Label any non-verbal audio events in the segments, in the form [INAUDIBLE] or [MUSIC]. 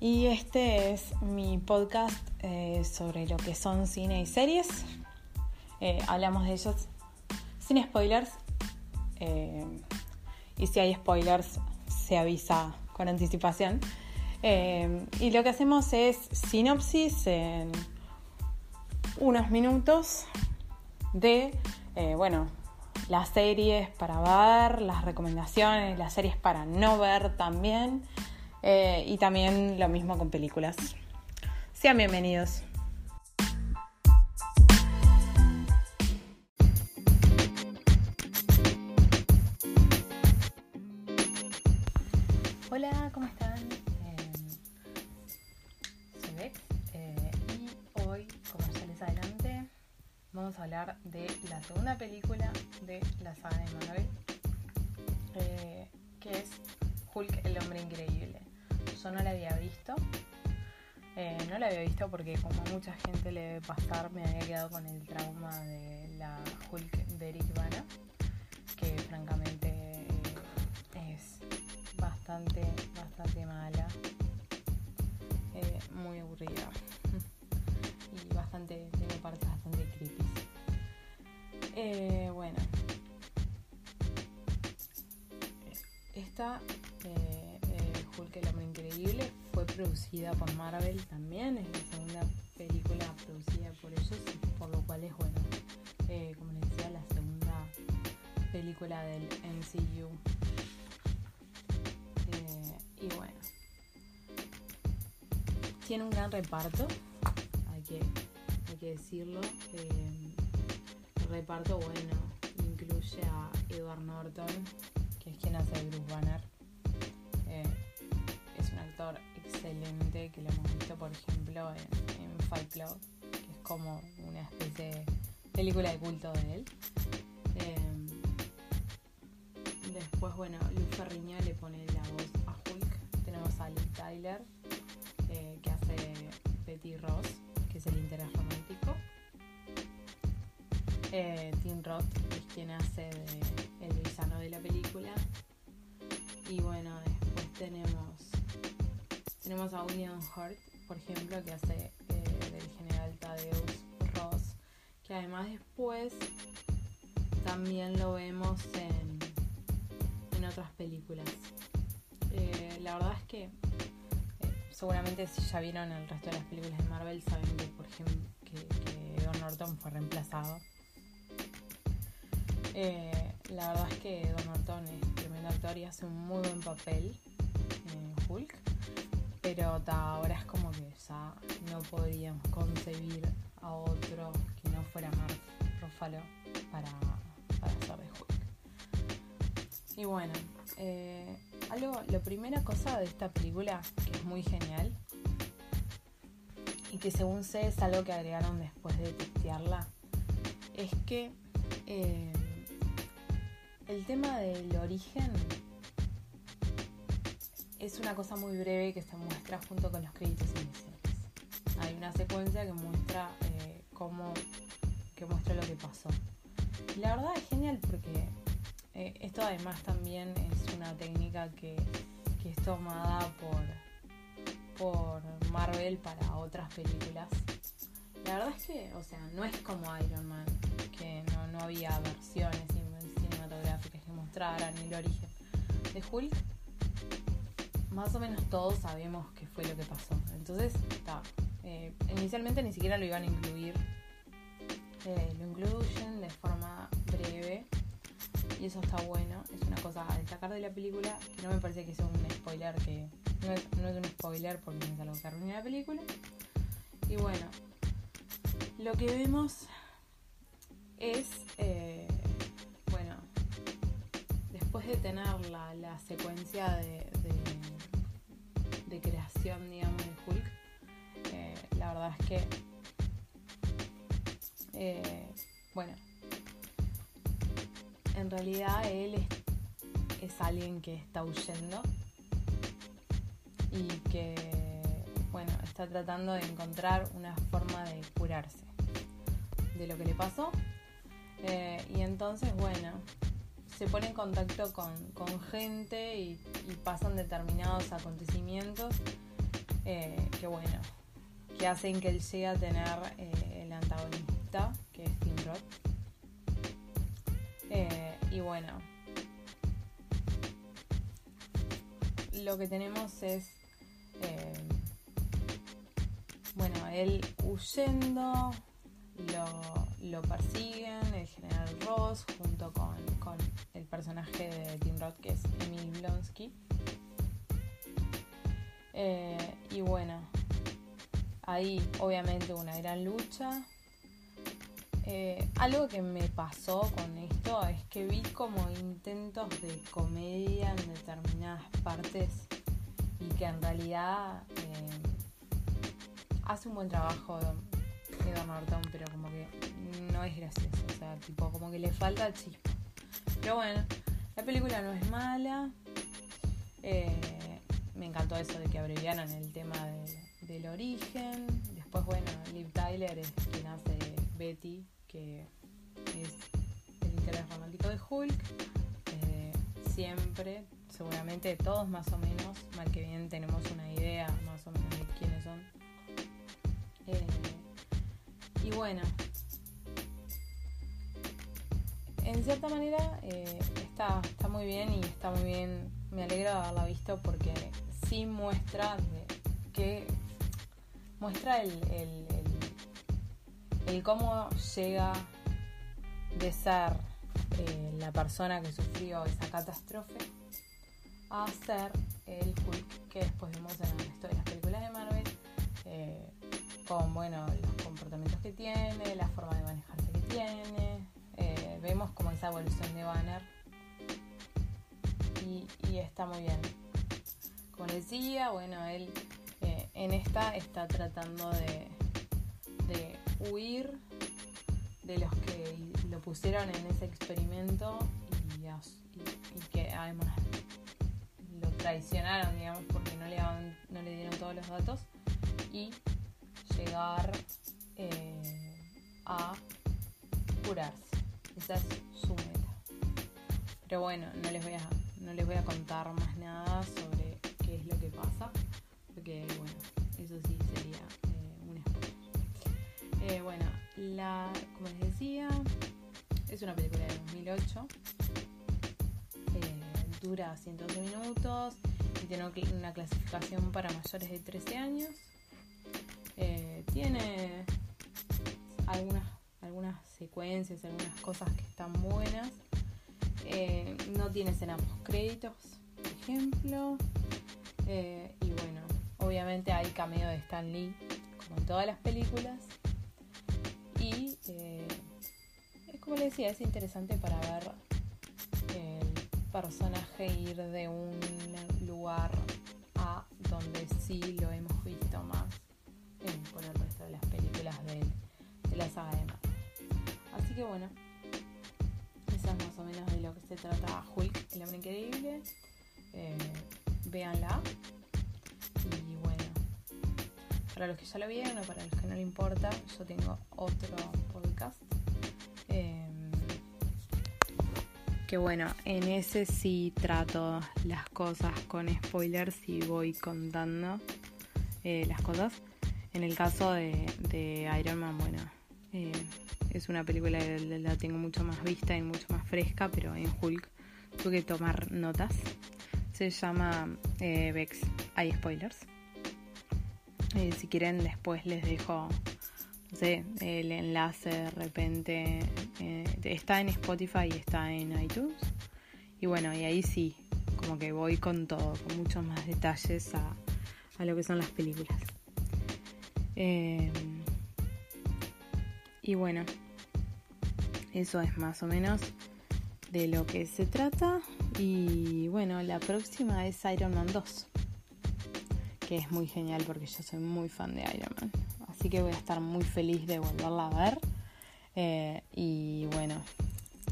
Y este es mi podcast eh, sobre lo que son cine y series. Eh, hablamos de ellos sin spoilers y si hay spoilers se avisa con anticipación. y lo que hacemos es sinopsis en unos minutos de, bueno, las series para ver, las recomendaciones, las series para no ver también. Eh, y también lo mismo con películas. Sean bienvenidos. Hola, ¿cómo están? Eh, soy Beck eh, y hoy, como ya les adelanté, vamos a hablar de la segunda película de la saga de Marvel, que es Hulk el hombre increíble. Yo no la había visto, eh, no la había visto porque como mucha gente le debe pasar, me había quedado con el trauma de la Hulk de Eric que francamente eh, es bastante, bastante mala, muy aburrida. [LAUGHS] Y bastante, tiene partes bastante creepy. bueno, esta, eh, eh, Hulk el hombre increíble, fue producida por Marvel también, es la segunda película producida por ellos, por lo cual es bueno, eh, como les decía, la segunda película del MCU. y bueno, tiene un gran reparto, hay que, hay que decirlo. el reparto, bueno, incluye a Edward Norton, que es quien hace a Bruce Banner. Excelente que lo hemos visto, por ejemplo, en, Fight Club, que es como una especie de película de culto de él. Eh, después, bueno, Luz Ferriño le pone la voz a Hulk. Tenemos a Liv Tyler, eh, que hace Betty Ross, que es el interés romántico. Tim Roth es quien hace el villano de la película. Y bueno, después tenemos tenemos a William Hurt, por ejemplo, que hace eh, del general Tadeus Ross, que además después también lo vemos en, en otras películas. Eh, la verdad es que eh, seguramente si ya vieron el resto de las películas de Marvel saben que por ejemplo que, Don Norton fue reemplazado. La verdad es que Don Norton es tremendo actor y hace un muy buen papel. Pero ahora es como que ya no podríamos concebir a otro que no fuera Mark Ruffalo para, para hacer de Hulk. Y bueno, eh, algo, la primera cosa de esta película que es muy genial y que según sé es algo que agregaron después de testearla, es que eh, el tema del origen es una cosa muy breve que se muestra junto con los créditos iniciales. Hay una secuencia que muestra eh, cómo que muestra lo que pasó. Y la verdad es genial porque eh, esto además también es una técnica que, es tomada por, por Marvel para otras películas. La verdad es que, o sea, no es como Iron Man, que no, no había versiones que mostraran el origen de Hulk, más o menos todos sabemos qué fue lo que pasó. Entonces, está. Eh, inicialmente ni siquiera lo iban a incluir. Eh, lo incluyen de forma breve. Y eso está bueno. Es una cosa a destacar de la película que no me parece que sea un spoiler que. No es, un spoiler porque no es algo que arruine la película. Y bueno. lo que vemos es, eh, después de tener la, secuencia de, de, creación, digamos, de Hulk, eh, la verdad es que, eh, bueno, en realidad él es, es alguien que está huyendo y que, bueno, está tratando de encontrar una forma de curarse de lo que le pasó. Eh, y entonces, bueno, se pone en contacto con, gente y, pasan determinados acontecimientos eh, que, bueno, que hacen que él llegue a tener eh, el antagonista, que es Tim Roth. y bueno, lo que tenemos es bueno, él huyendo, lo, persiguen el general Ross junto con, el personaje de Tim Roth que es Emil Blonsky. Eh, y bueno, ahí obviamente una gran lucha. Eh, algo que me pasó con esto es que vi como intentos de comedia en determinadas partes y que en realidad eh, hace un buen trabajo Edward Norton, pero como que no es gracioso. O sea, tipo, como que le falta chispa. Pero bueno, la película no es mala. Eh, me encantó eso de que abreviaran el tema del origen. Después, bueno, Liv Tyler es quien hace Betty, que es el interés romántico de Hulk. Eh, siempre, seguramente todos más o menos, mal que bien tenemos una idea más o menos de quiénes son. Eh, y bueno, en cierta manera eh, está, está muy bien y está muy bien, me alegra de haberla visto porque sí muestra que muestra el, el, cómo llega de ser eh, la persona que sufrió esa catástrofe a ser el Hulk que después vemos en el resto de las películas de Marvel eh, con bueno comportamientos que tiene, la forma de manejarse que tiene, vemos como esa evolución de Banner y, está muy bien. Como decía, bueno, él eh, en esta está tratando de, huir de los que lo pusieron en ese experimento y, que además lo traicionaron, digamos, porque no le, no le dieron todos los datos y llegar eh, a curarse. Esa es su meta. Pero bueno, no les voy a, no les voy a contar más nada sobre qué es lo que pasa, porque bueno, eso sí sería eh, un spoiler. Eh, bueno, la, como les decía, es una película de 2008. Eh, dura 112 minutos y tiene una clasificación para mayores de 13 años. tiene algunas algunas secuencias, algunas cosas que están buenas. Eh, no tiene escena créditos, por ejemplo. Eh, y bueno, obviamente hay cameo de Stan Lee, como en todas las películas. Y eh, es como le decía, es interesante para ver el personaje ir de un lugar a donde sí lo hemos visto más por el resto de las películas de, de la saga de Así que bueno, esa es más o menos de lo que se trata Hulk, el hombre increíble. Eh, véanla. Y bueno, para los que ya lo vieron o para los que no le importa, yo tengo otro podcast. Em, que bueno, en ese sí trato las cosas con spoilers y voy contando eh, las cosas. En el caso de Iron Man, bueno, eh, es una película que la tengo mucho más vista y mucho más fresca, pero en Hulk tuve que tomar notas. Se llama eh, Vex, hay spoilers. Eh, si quieren después les dejo el enlace de repente. Eh, está en Spotify y está en iTunes. Y bueno, y ahí sí, como que voy con todo, con muchos más detalles a, a lo que son las películas. Y bueno, eso es más o menos de lo que se trata. Y bueno, la próxima es Iron Man 2, que es muy genial porque yo soy muy fan de Iron Man. Así que voy a estar muy feliz de volverla a ver. Eh, y bueno,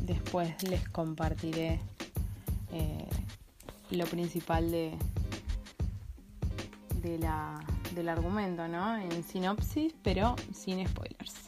después les compartiré eh, lo principal de, de la, del argumento, ¿no? En sinopsis, pero sin spoilers.